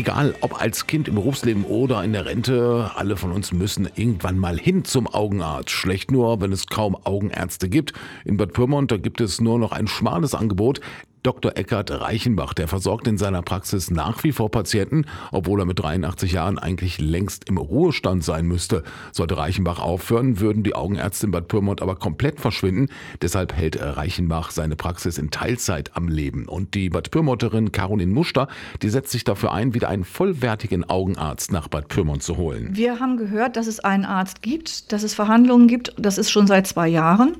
Egal, ob als Kind im Berufsleben oder in der Rente, alle von uns müssen irgendwann mal hin zum Augenarzt. Schlecht nur, wenn es kaum Augenärzte gibt. In Bad Pyrmont, da gibt es nur noch ein schmales Angebot. Dr. Eckhard Reichenbach, der versorgt in seiner Praxis nach wie vor Patienten, obwohl er mit 83 Jahren eigentlich längst im Ruhestand sein müsste. Sollte Reichenbach aufhören, würden die Augenärzte in Bad Pyrmont aber komplett verschwinden. Deshalb hält Reichenbach seine Praxis in Teilzeit am Leben. Und die Bad Pyrmonterin Caroline Muster, die setzt sich dafür ein, wieder einen vollwertigen Augenarzt nach Bad Pyrmont zu holen. Wir haben gehört, dass es einen Arzt gibt, dass es Verhandlungen gibt. Das ist schon seit zwei Jahren.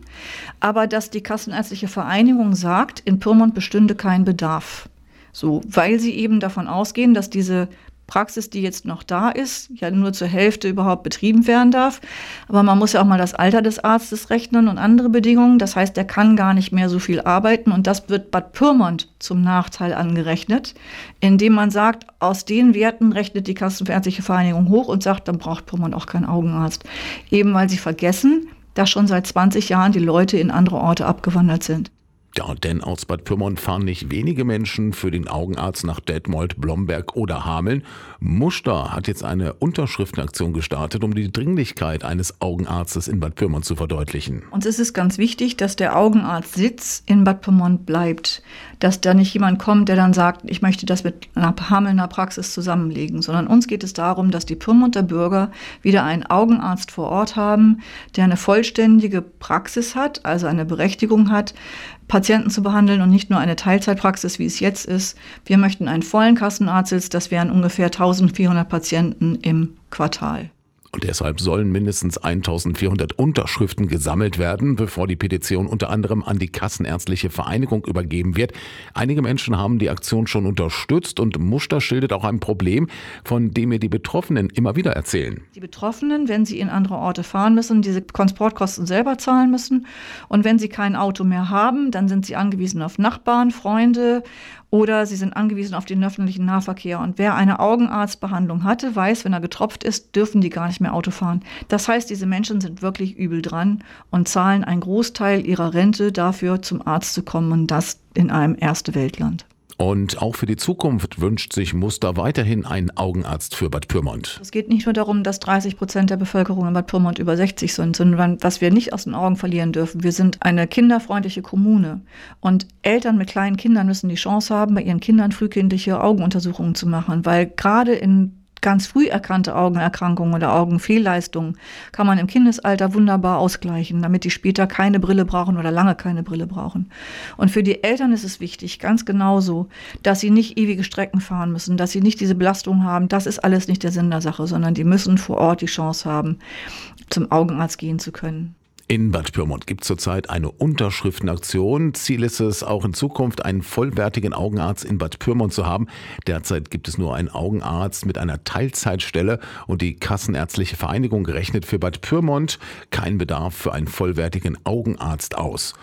Aber dass die Kassenärztliche Vereinigung sagt, in Pyrmont bestünde kein Bedarf. So, weil sie eben davon ausgehen, dass diese Praxis, die jetzt noch da ist, ja nur zur Hälfte überhaupt betrieben werden darf. Aber man muss ja auch mal das Alter des Arztes rechnen und andere Bedingungen. Das heißt, er kann gar nicht mehr so viel arbeiten und das wird Bad Pyrmont zum Nachteil angerechnet, indem man sagt, aus den Werten rechnet die Kassenärztliche Vereinigung hoch und sagt, dann braucht Pyrmont auch keinen Augenarzt. Eben weil sie vergessen, dass schon seit 20 Jahren die Leute in andere Orte abgewandert sind. Ja, denn aus Bad Pyrmont fahren nicht wenige Menschen für den Augenarzt nach Detmold, Blomberg oder Hameln. Muster hat jetzt eine Unterschriftenaktion gestartet, um die Dringlichkeit eines Augenarztes in Bad Pyrmont zu verdeutlichen. Uns ist es ganz wichtig, dass der Augenarztsitz in Bad Pyrmont bleibt. Dass da nicht jemand kommt, der dann sagt, ich möchte das mit einer Hamelner Praxis zusammenlegen, sondern uns geht es darum, dass die Pyrmonter Bürger wieder einen Augenarzt vor Ort haben, der eine vollständige Praxis hat, also eine Berechtigung hat, Patienten zu behandeln und nicht nur eine Teilzeitpraxis, wie es jetzt ist. Wir möchten einen vollen Kassenarztsitz, das wären ungefähr 1400 Patienten im Quartal. Deshalb sollen mindestens 1400 Unterschriften gesammelt werden, bevor die Petition unter anderem an die Kassenärztliche Vereinigung übergeben wird. Einige Menschen haben die Aktion schon unterstützt und Muster schildert auch ein Problem, von dem mir die Betroffenen immer wieder erzählen. Die Betroffenen, wenn sie in andere Orte fahren müssen, diese Transportkosten selber zahlen müssen. Und wenn sie kein Auto mehr haben, dann sind sie angewiesen auf Nachbarn, Freunde oder sie sind angewiesen auf den öffentlichen Nahverkehr. Und wer eine Augenarztbehandlung hatte, weiß, wenn er getropft ist, dürfen die gar nicht mehr Auto fahren. Das heißt, diese Menschen sind wirklich übel dran und zahlen einen Großteil ihrer Rente dafür, zum Arzt zu kommen und das in einem Erste Weltland. Und auch für die Zukunft wünscht sich Muster weiterhin einen Augenarzt für Bad Pyrmont. Es geht nicht nur darum, dass 30 Prozent der Bevölkerung in Bad Pyrmont über 60 sind, sondern was wir nicht aus den Augen verlieren dürfen. Wir sind eine kinderfreundliche Kommune. Und Eltern mit kleinen Kindern müssen die Chance haben, bei ihren Kindern frühkindliche Augenuntersuchungen zu machen, weil gerade in ganz früh erkannte Augenerkrankungen oder Augenfehlleistungen kann man im Kindesalter wunderbar ausgleichen, damit die später keine Brille brauchen oder lange keine Brille brauchen. Und für die Eltern ist es wichtig, ganz genauso, dass sie nicht ewige Strecken fahren müssen, dass sie nicht diese Belastung haben. Das ist alles nicht der Sinn der Sache, sondern die müssen vor Ort die Chance haben, zum Augenarzt gehen zu können. In Bad Pyrmont gibt es zurzeit eine Unterschriftenaktion. Ziel ist es, auch in Zukunft einen vollwertigen Augenarzt in Bad Pyrmont zu haben. Derzeit gibt es nur einen Augenarzt mit einer Teilzeitstelle und die Kassenärztliche Vereinigung rechnet für Bad Pyrmont keinen Bedarf für einen vollwertigen Augenarzt aus.